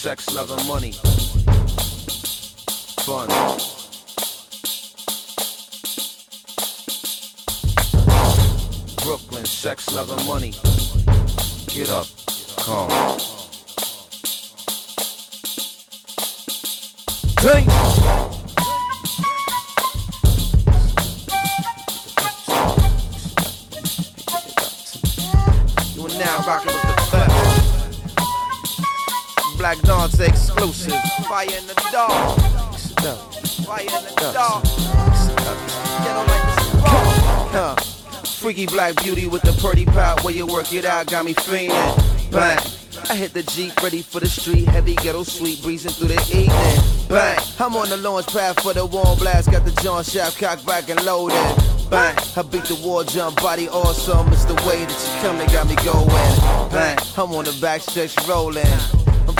sex, love, and money. Fun. Brooklyn, sex, love, and money. Get up, come. Hey! Black Dante exclusive. Fire in the dark. Fire in the dark. Get on like this. Huh. Freaky black beauty with the pretty pop where you work it out got me fiending. Bang. I hit the Jeep, ready for the street, heavy ghetto sweet, breezing through the evening. Bang, I'm on the launch pad for the warm blast, got the John Shaft cocked back and loaded. Bang, I beat the war jump, body awesome, it's the way that you come that got me going. Bang, I'm on the back stretch rolling.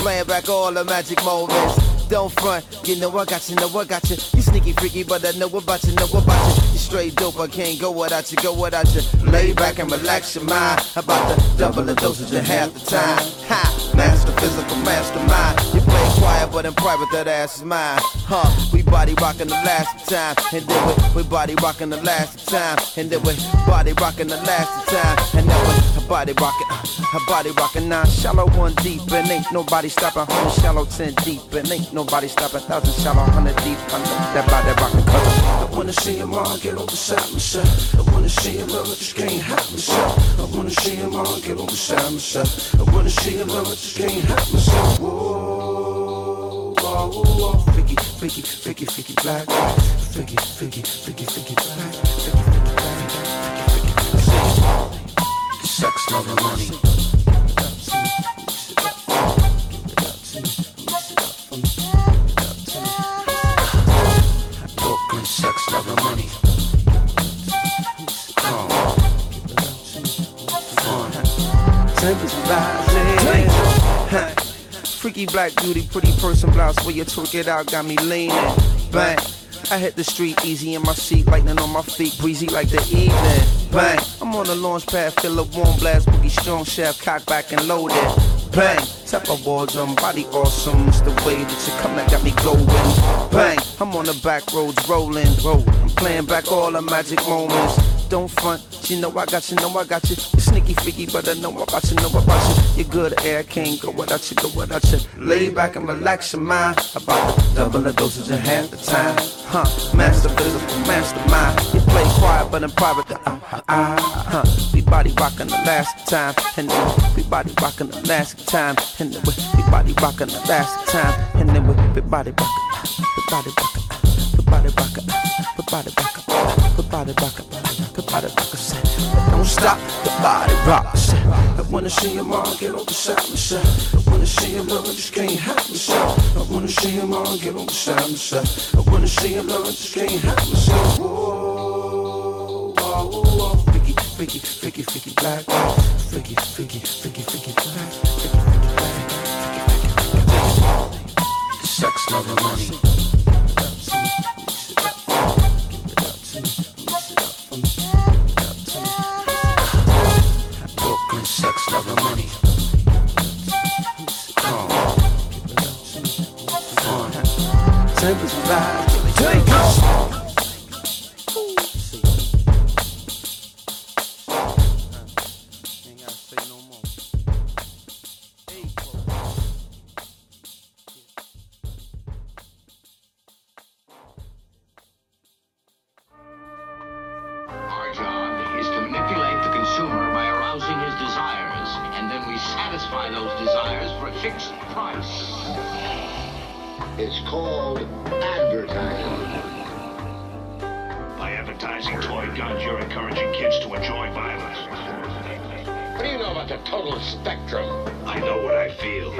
Playing back all the magic moments. Don't front, you know I got you, know I got you. You sneaky freaky, but I know about you, know about you. You straight dope, I can't go without you, go without you. Lay back and relax your mind. About to double the dosage in half the time. Ha, master physical, mastermind. You play quiet, but in private that ass is mine. Huh, we body rocking the last time, and then we, we body rocking the last time, and then we body rocking the last time, and then we body rocking, uh, her body rocking nine shallow, one deep, and ain't nobody stopping. Hundred shallow, ten deep, and ain't nobody stopping. Thousand shallow, hundred deep, under that body rocking. Cause I wanna see him all get on beside myself. I wanna see him love, I just can't help myself. I wanna see him all get on beside myself. I wanna see him love, I just can't help myself. Whoa, whoa, whoa, freaky, freaky, freaky, freaky black, freaky, freaky, freaky, freaky black, Sex, love, and money. Freaky black beauty, pretty person blouse where you twerk it out, got me leaning. Bang. I hit the street easy in my seat, lightning on my feet, breezy like the evening. Bang. I'm on the launch pad, feel a warm blast, boogie strong shaft, cock back and loaded. Bang. Tap a drum, body awesome. It's the way that you come that got me going. Bang. I'm on the back roads rolling, roll. I'm playing back all the magic moments. Don't front, you know I got you, know I got you. Sneaky freaky, but I know about you, know about you. You're good air, can't go without you, go without you. Lay back and relax your mind. About double the dosage in half the time. Huh, master physical, mastermind. You play quiet, but in private, the uh, uh, uh, huh. We body rocking the last time, and then we body rocking the last time, and then we, body rocking the last time, and then we, body rocking, we body rocking, we body rocking, we body rocking, we body rocking, we body rocking. Don't stop the body rock. I wanna see him all get on beside myself. I wanna see him love, I just can't help myself. I wanna see him all get on beside myself. I wanna see him love, I just can't help myself. Whoa, whoa, whoa, freaky, freaky, freaky, freaky black, freaky, freaky, freaky, freaky black, freaky, freaky freaky, freaky, freaky. Sex, love, and money. Tempers know about the total spectrum? I know what I feel.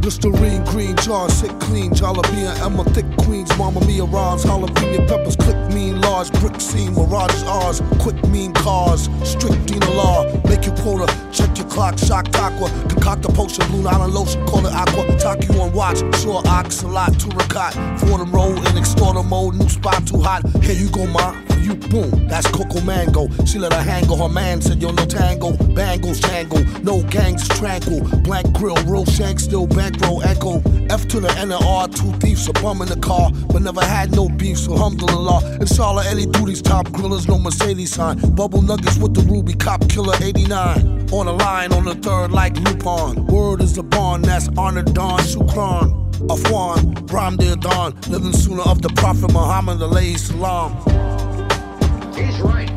Listerine, green jars, hit clean, jalapeno, Emma, thick queens, Mama Mia rhymes, jalapeno peppers, click mean, large brick scene, mirages ours, quick mean cars, strict Dina law, make your quota, check your clock, shock aqua, concoct a potion, blue island lotion, call it aqua, talk you on watch, sure ox, a lot, to recat, for them roll in extorter mode, new spot too hot, here you go, ma, for you boom. That's Coco Mango. She let her hang Her man said, Yo, no tango. Bangles tangle. No gangs tranquil. Blank grill. Real shank. Still back row echo. F to the N and R. Two thieves. A bum in the car. But never had no beef. So alhamdulillah. Charlotte Eddie Duty's top grillers. No Mercedes sign. Bubble nuggets with the ruby. Cop killer 89. On the line on the third like Lupon. Word is a bond. That's honor Don Shukran. Afwan, Ram Dear Dawn, living sooner of the Prophet Muhammad, alayhi salam. He's right.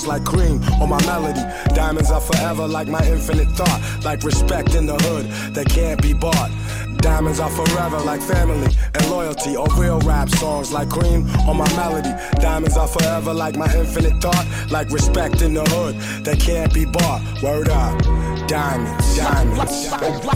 Songs like cream on my melody. Diamonds are forever like my infinite thought, like respect in the hood that can't be bought. Diamonds are forever like family and loyalty, or real rap songs like cream on my melody. Diamonds are forever like my infinite thought, like respect in the hood that can't be bought. Word up, diamonds, diamonds. diamonds.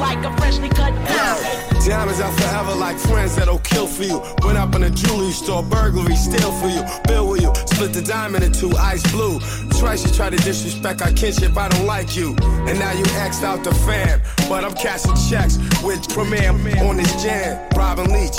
Like a freshly cut diamond. Diamonds are forever like friends that'll kill for you. Went up in a jewelry store, burglary, steal for you, bill with you, split the diamond in two, ice blue. Twice you try to disrespect our kinship, I don't like you. And now you X'd out the fam, but I'm cashing checks with Premier on this jam. Robin Leach,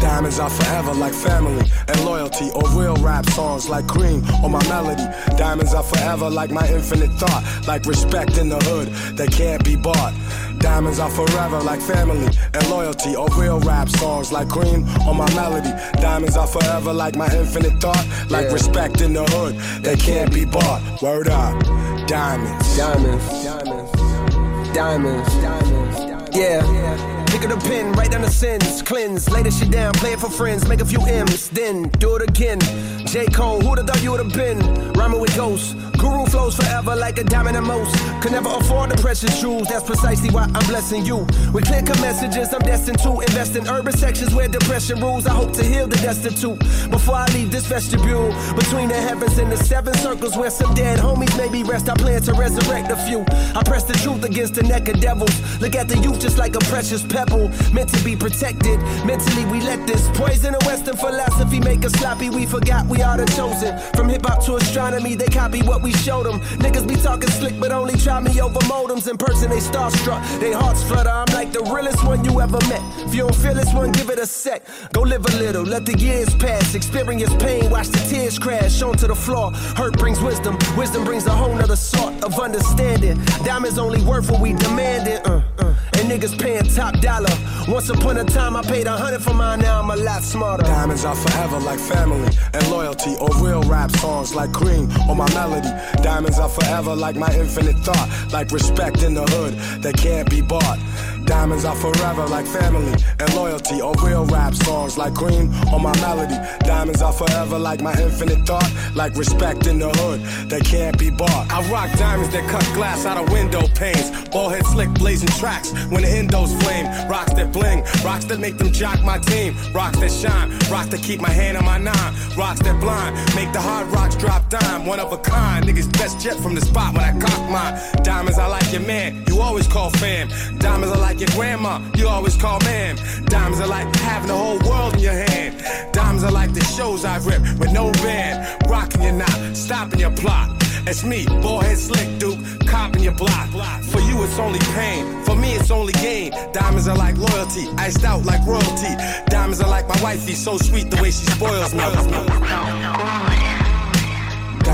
Diamonds are forever like family and loyalty, or real rap songs like cream or my melody. Diamonds are forever like my infinite thought, like respect in the hood that can't be bought. Diamonds are forever like family and loyalty, or real rap songs like cream or my melody. Diamonds are forever like my infinite thought, like respect in the hood that can't be bought. Word up, diamonds, diamonds, diamonds, diamonds, diamonds. Yeah. Pick up the pen, write down the sins, cleanse, lay the shit down, play it for friends, make a few M's, then do it again. J. Cole, who'da thought you would've been? Rhyming with ghosts. Guru flows forever like a diamond in most. Could never afford the precious jewels, that's precisely why I'm blessing you. With clear cut messages, I'm destined to invest in urban sections where depression rules. I hope to heal the destitute before I leave this vestibule. Between the heavens and the seven circles where some dead homies maybe rest, I plan to resurrect a few. I press the truth against the neck of devils. Look at the youth just like a precious pebble, meant to be protected. Mentally, we let this poison of Western philosophy make us sloppy. We forgot we are the chosen. From hip hop to astronomy, they copy what we showed them. Niggas be talking slick, but only try me over modems. In person, they starstruck. They hearts flutter. I'm like the realest one you ever met. If you don't feel this one, give it a sec. Go live a little, let the years pass. Experience pain, watch the tears crash onto the floor. Hurt brings wisdom, wisdom brings a whole nother sort of understanding. Diamonds only worth what we demanded. Uh, uh. And niggas paying top dollar. Once upon a time, I paid a hundred for mine, now I'm a lot smarter. Diamonds are forever like family and loyalty, or real rap songs like cream or my melody. Diamonds are forever like my infinite thought, like respect in the hood that can't be bought. Diamonds are forever like family and loyalty, or real rap songs like cream or my melody. Diamonds are forever like my infinite thought, like respect in the hood that can't be bought. I rock diamonds that cut glass out of window panes, ball head slick blazing tracks when the endos flame. Rocks that bling, rocks that make them jock my team, rocks that shine, rocks that keep my hand on my nine, rocks that blind, make the hard rocks drop dime. One of a kind, niggas best jet from the spot when I cock mine. Diamonds, I like your man, you always call fam. Diamonds, I like like your grandma, you always call ma'am. Diamonds are like having the whole world in your hand. Diamonds are like the shows I've ripped with no band. Rocking your knot, stopping your plot. It's me, ballhead slick duke, copping your block. For you, it's only pain. For me, it's only gain. Diamonds are like loyalty, iced out like royalty. Diamonds are like my wifey, so sweet the way she spoils me.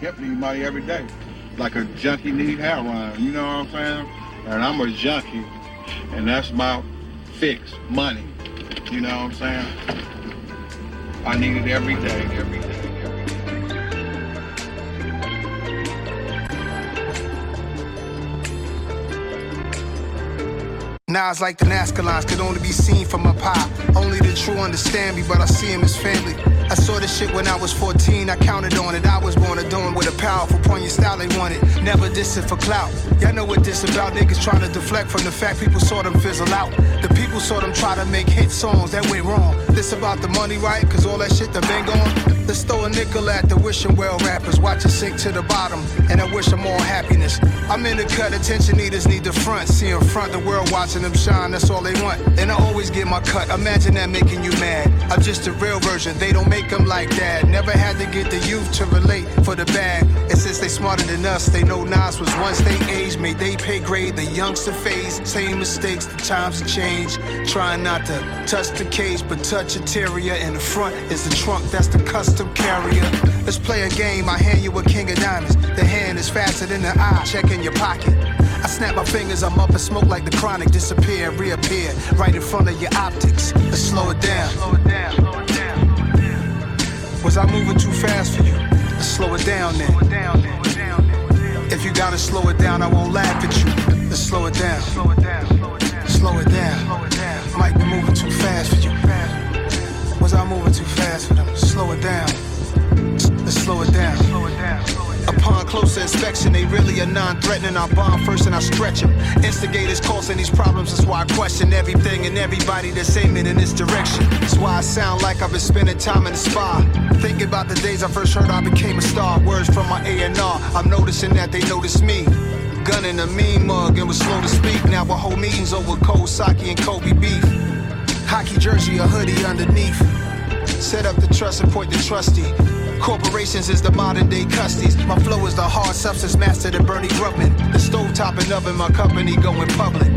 Help need money every day. Like a junkie need heroin, you know what I'm saying? And I'm a junkie, and that's my fix, money. You know what I'm saying? I need it every day, every day. Now it's like the Nazca lines could only be seen from up high. Only the true understand me, but I see him as family. I saw this shit when I was 14, I counted on it. I was born a doing with a powerful poignant style they wanted. Never dissing for clout. Y'all know what this about, niggas trying to deflect from the fact people saw them fizzle out. The people saw them try to make hit songs that went wrong. This about the money, right? Cause all that shit done been gone. Let's throw a nickel at the wishing well rappers. Watch it sink to the bottom, and I wish them all happiness. I'm in the cut, attention eaters need the front. See in front, the world watching them shine, that's all they want. And I always get my cut, imagine that making you mad. I'm just a real version, they don't make them like that. Never had to get the youth to relate smarter than us, they know Nas was once they age, made they pay grade. The youngster phase, same mistakes, the times have changed. Trying not to touch the cage, but touch interior. In the front is the trunk, that's the custom carrier. Let's play a game, I hand you a king of diamonds. The hand is faster than the eye, check in your pocket. I snap my fingers, I'm up and smoke like the chronic, disappear, and reappear, right in front of your optics. Let's slow it down. Slow it down. Slow it down. Was I moving too fast for you? Let's slow it down then. If you gotta slow it down, I won't laugh at you. Let's slow it down. Slow it down. Slow it down. Might be moving too fast for you. Was I moving too fast for them? Slow it down. Let's slow it down. Upon closer inspection, they really are non-threatening. I bomb first and I stretch them. Instigators causing these problems, that's why I question everything and everybody that's aiming in this direction. That's why I sound like I've been spending time in the spa. Thinking about the days I first heard I became a star. Words from my A&R, I'm noticing that they notice me. Gun in a mean mug and was slow to speak. Now we hold meetings over cold sake and Kobe beef. Hockey jersey, a hoodie underneath. Set up the trust and point the trustee. Corporations is the modern day custies. My flow is the hard substance master to Bernie Grubman. The stove topping up in my company going public.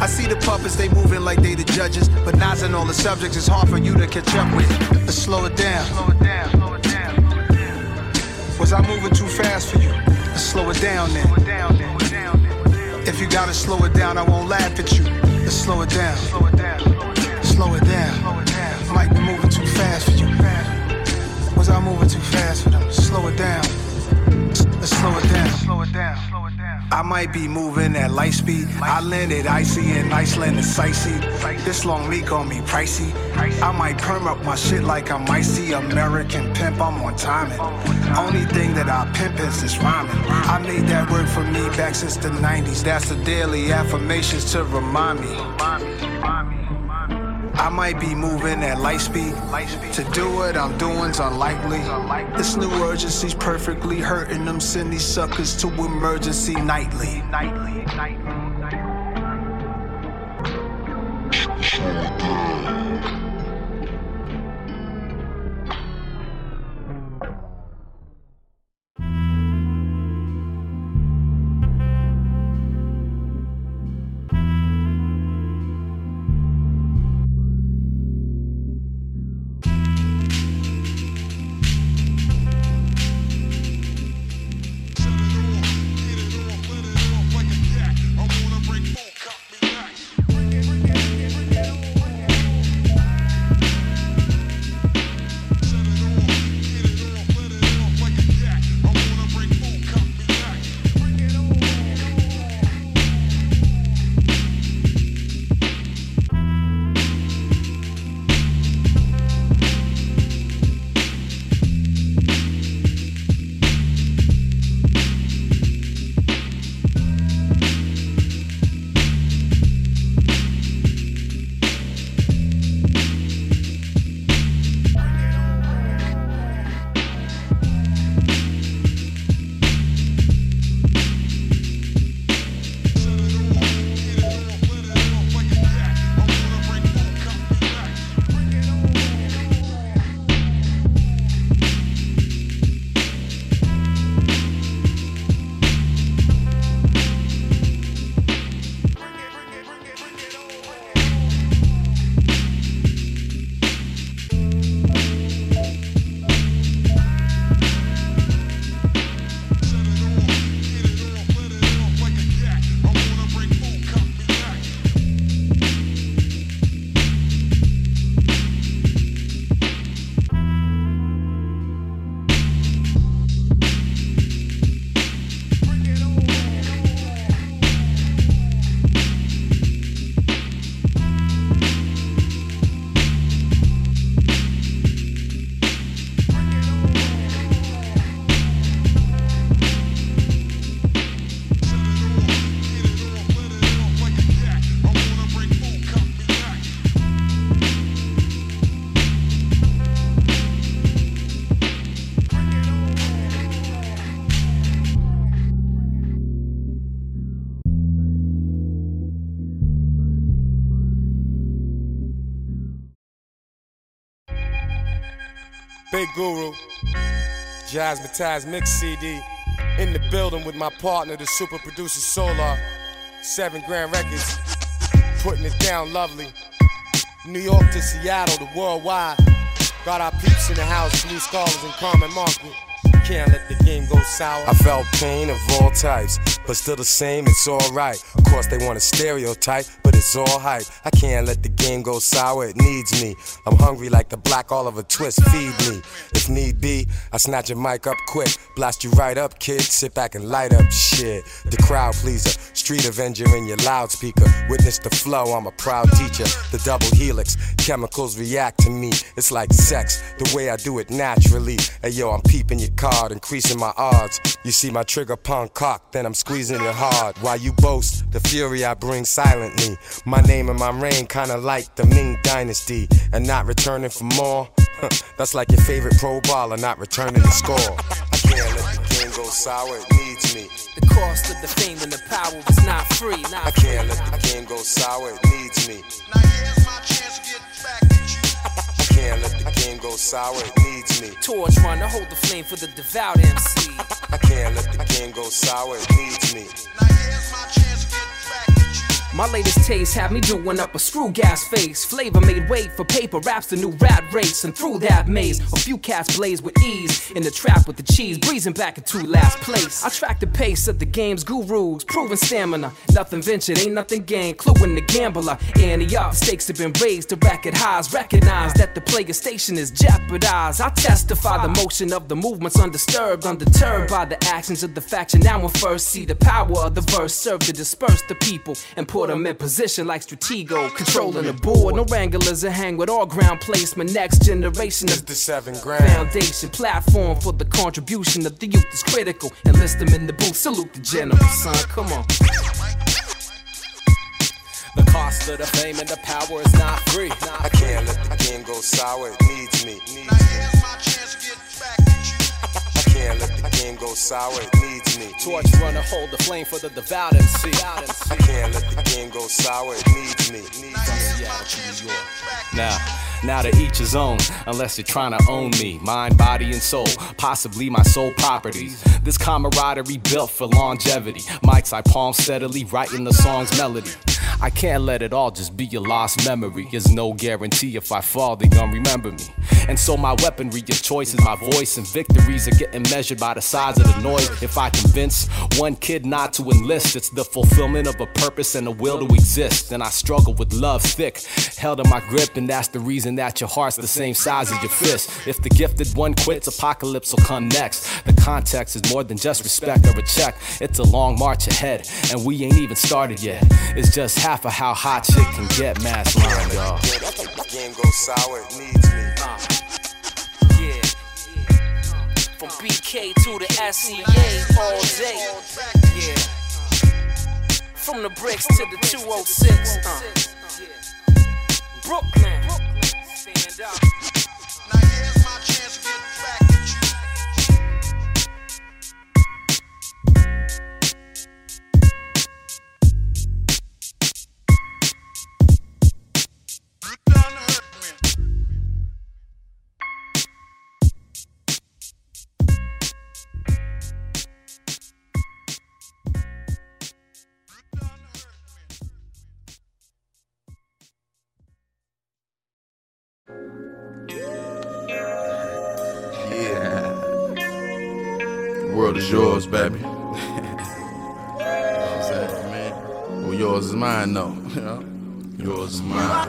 I see the puppets, they moving like they the judges. But Nas and all the subjects is hard for you to catch up with. Let's slow it down. Slow it down. Slow it down. Was I moving too fast for you? Let's slow it down then. If you gotta slow it down, I won't laugh at you. Let's slow it down. Slow it down. Slow it down. Might be moving too fast for you. Was I moving too fast for them? Slow it down. Let's slow it down. Slow it down. I might be moving at light speed. I landed icy in Iceland and sightsee. This long leak on me pricey. I might perm up my shit like I'm icy. American pimp, I'm on timing. Only thing that I pimp is this rhyming. I made that work for me back since the 90s. That's the daily affirmations to remind me. I might be moving at light speed. To do what I'm doing's unlikely. This new urgency's perfectly hurting them, send these suckers to emergency nightly. Nightly, nightly, nightly. Guru, Jazzmatazz Mix CD. In the building with my partner, the super producer Solar. Seven Grand Records, putting it down lovely. New York to Seattle to worldwide. Got our peeps in the house, Blue Scholars and Common Market. Can't let the game go sour. I felt pain of all types, but still the same, it's alright. Of course, they want a stereotype, but it's all hype. I can't let the game go sour, it needs me. I'm hungry like the black Oliver Twist, feed me. If need be, I snatch your mic up quick, blast you right up, kid. Sit back and light up shit. The crowd pleaser, street avenger in your loudspeaker. Witness the flow, I'm a proud teacher. The double helix, chemicals react to me. It's like sex, the way I do it naturally. Hey yo, I'm peeping your card, increasing my odds. You see my trigger punk cock, then I'm squeezing it hard. While you boast, the fury I bring silently. My name and my reign, kinda like the Ming Dynasty. And not returning for more. That's like your favorite pro baller not returning the score. I can't let the game go sour, it needs me. The cost of the fame and the power is not free. Not I can't let the game go sour, it needs me. I can't let the game go sour, it needs me. Torch run to hold the flame for the devout MC. I can't let the game go sour, it needs me. Now here's My latest taste had me doing up a screw gas face. Flavor made way for paper, raps the new rat race. And through that maze, a few cats blaze with ease. In the trap with the cheese, breezing back into last place. I track the pace of the game's gurus, proving stamina. Nothing ventured, ain't nothing gained. Cluing the gambler. Ante up, stakes have been raised to racket highs. Recognize that the player station is jeopardized. I testify the motion of the movement's undisturbed, undeterred by the actions of the faction. Now when first see the power of the verse serve to disperse the people and put them in position like Stratego, controlling the board. No wranglers that hang with all ground placement. Next generation It's of the seven grand. foundation, platform for the contribution of the youth is critical. Enlist them in the booth, salute the general, son. Come on. The cost of the fame and the power is not free. I can't let the game go sour, it needs me. Needs me. Go sour, it needs me. Torch run to hold the flame for the devout and MC. I can't let the game go sour, it needs me. To New Now, now to each his own, unless you're trying to own me, mind, body, and soul, possibly my sole properties. This camaraderie built for longevity. Mics I palm steadily, writing the song's melody. I can't let it all just be a lost memory. There's no guarantee if I fall, they gon' remember me. And so my weaponry of choice is my voice, and victories are getting measured by the size of the noise. If I convince one kid not to enlist, it's the fulfillment of a purpose and a will to exist. And I struggle with love thick, held in my grip, and that's the reason that your heart's the same size as your fist. If the gifted one quits, apocalypse will come next. The context is more than just respect or a check. It's a long march ahead, and we ain't even started yet. It's just half of how hot shit can get, mass line, y'all. Game go sour, it needs me. Yeah. From BK to the SEA all day. Yeah. From the bricks to the 206. Uh. Brooklyn. Stand up. Yours is mine, though. You know? Yours is mine. Like,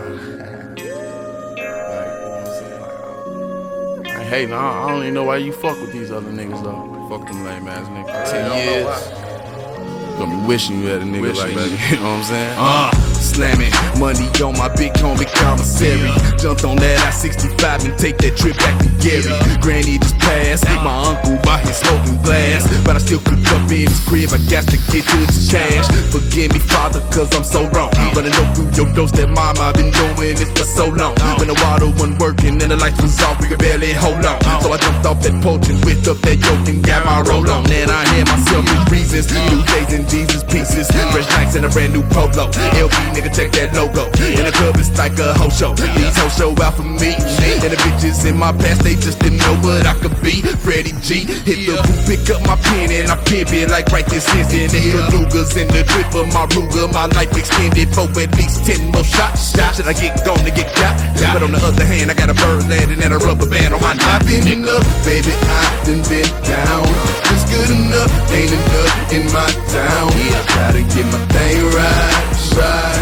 you know what I'm saying? I hate, I I don't even know why you fuck with these other niggas, though. Fuck them lame ass niggas. Ten years. Gonna be wishing you had a nigga like me. You know what I'm saying? Uh, slamming money on my big homie commissary. Jumped on that I-65 and take that trip back to Gary. Granny just passed, my uncle bought his smoking glass. But I still cook up in his crib, I got to get to the cash. Forgive me, father, cause I'm so wrong. Running up through your doors that mama, I've been doing it for so long. When the water wasn't working and the lights was off, we could barely hold on. So I jumped off that porch and whipped up that yoke and got my roll on. Then I had myself in reasons, new days and Jesus pieces, fresh nights and a brand new polo. LB nigga, check that logo. In the club, it's like a whole show. These hoes show out for me. And the bitches in my past, they just didn't know what I could be. Freddie G, hit the booth, pick up my pen, and I pimp it like right this instant. And the Lugas in the drip of my Ruger, my life extended for at least 10 more shots. Should I get gone to get got? But on the other hand, I got a bird landing and a rubber band on my I've been enough, baby, I've been been down. It's good enough, ain't enough in my town. I gotta get my thing right, right.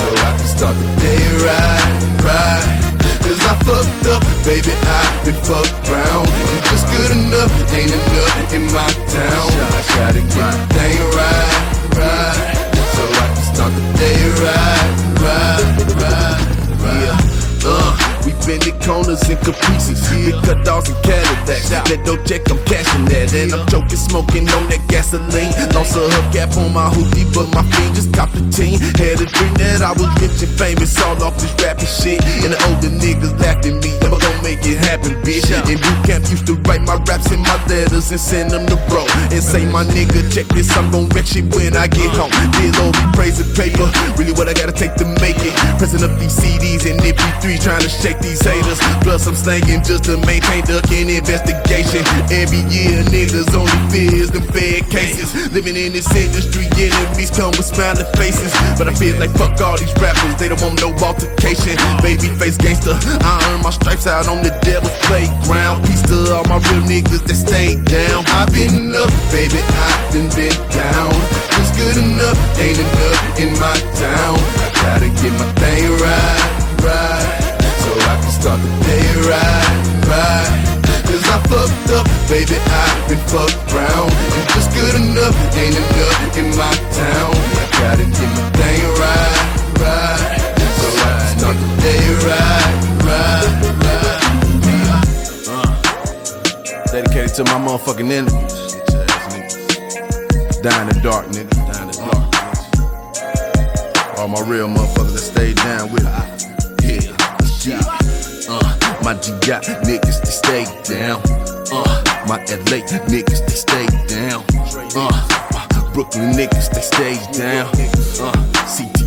So I can start the day right, right. Cause I fucked up, baby, I've been fucked round. And just good enough, ain't enough in my town. I gotta get my thing right, right. So I can start the day right, right, right, right. Uh, we been the corners and caprices, big cut dogs and Cadillacs. That dope check, I'm cashing that, and I'm choking, smoking on that gasoline. Lost a hubcap on my hoodie, but my feet just copped a team. Had a dream that I was rich and famous, all off this rapping shit. And the older niggas laughed at me, never gonna make it happen, bitch. In boot camp, used to write my raps in my letters and send them to bro. And say, my nigga, check this, I'm gon' wreck shit when I get home. Deal all be praising paper, really what I gotta take to make it. Pressing up these CDs and MP3, trying to shake these haters. Plus, I'm slanging just to maintain ducking investigation. Every year, niggas only fears them bad cases. Living in this industry, enemies come with smiling faces. But I feel like fuck all these rappers, they don't want no altercation. Baby face gangster, I earn my stripes out on the devil's playground. Peace to all my real niggas that stay down. I've been up, baby, I've been been down. It's good enough, ain't enough in my town. I gotta get my thing right, right. So I can start the day right, right. Cause I fucked up, baby, I've been fucked round. And just good enough, ain't enough To my motherfucking enemies. Down in the dark, nigga. Down in the dark. All my real motherfuckers that stay down with me. Yeah, yeah. Uh, my G got niggas that stay down. Uh, my LA niggas that stay down. Uh, my Brooklyn niggas that stay down. Uh,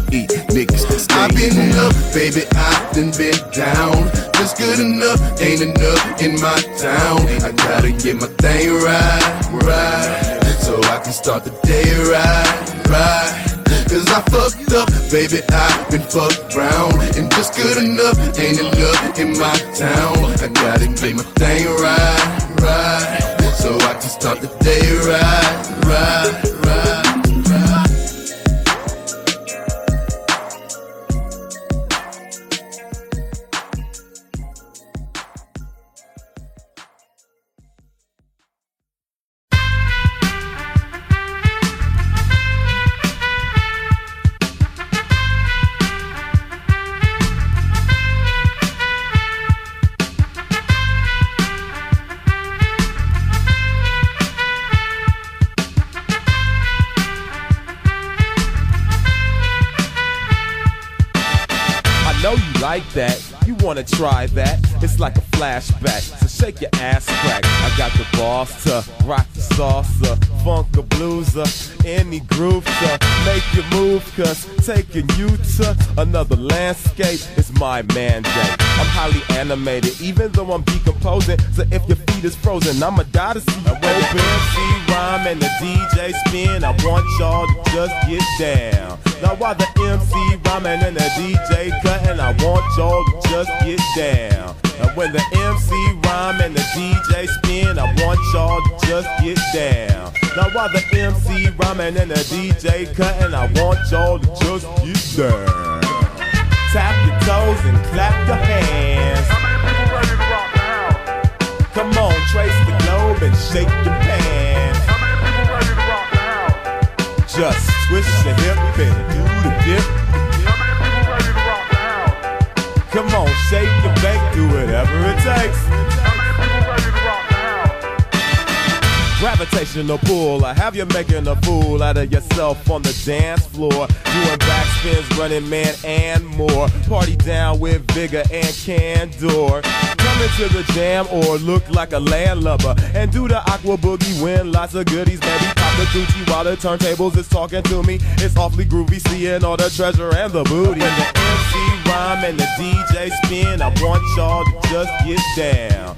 CTE niggas that stay I've been up, baby, I've been been down. Just good enough, ain't enough in my town. I gotta get my thing right, right. So I can start the day right, right. Cause I fucked up, baby, I've been fucked round. And just good enough, ain't enough in my town. I gotta get my thing right, right. So I can start the day right, right. Try that? It's like a flashback. Move. Cause taking you to another landscape is my mandate. I'm highly animated, even though I'm decomposing. So if your feet is frozen, I'ma die to see you open. MC rhyme and the DJ spin. I want y'all to just get down. Now while the MC rhyming and the DJ cutting, I want y'all to just get down. And when the MC rhyme and the DJ spin, I want y'all to just get down. Now while the MC rhyming and the DJ cutting, I want y'all to just get down. Tap your toes and clap your hands. Come on, trace the globe and shake your pants. Just twist your hip and do the dip. Come on, shake your bake, do whatever it takes. Gravitational pull. I have you making a fool out of yourself on the dance floor. Doing backspins, running man, and more. Party down with vigor and candor. Come into the jam or look like a landlubber. And do the aqua boogie, win lots of goodies, baby. Pop the Gucci while the turntables is talking to me. It's awfully groovy, seeing all the treasure and the booty. When the MC rhyme and the DJ spin, I want y'all to just get down.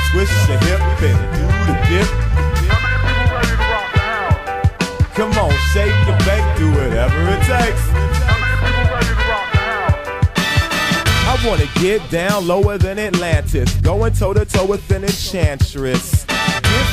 twist your hip and do the dip. Come on, shake your bake, do whatever it takes. I wanna get down lower than Atlantis, going toe to toe with an enchantress.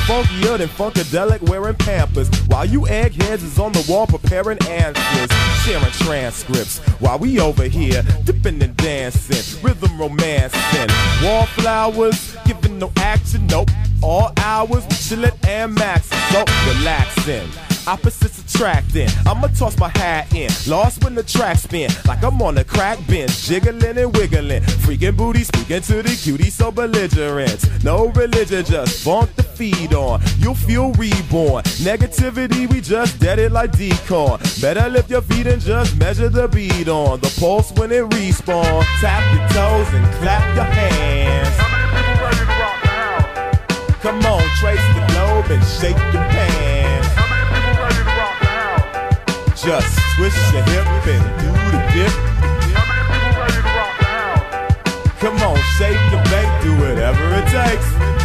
Funkier than Funkadelic wearing Pampers, while you eggheads is on the wall preparing answers, sharing transcripts, while we over here dipping and dancing, rhythm romancing, wallflowers, giving no action, nope. All hours, chillin' and maxin', so relaxing opposites attracting. I'ma toss my hat in, lost when the track spin, like I'm on a crack bench, jiggling and wiggling, freaking booty, speaking to the cutie, so belligerent. No religion, just funk the feed on. You'll feel reborn. Negativity, we just dead it like decorn. Better lift your feet and just measure the beat on the pulse when it respawn. Tap your toes and clap your hands. Come on, trace the globe and shake your pants. Just twist your hip and do the dip. Come on, shake your bake, do whatever it takes.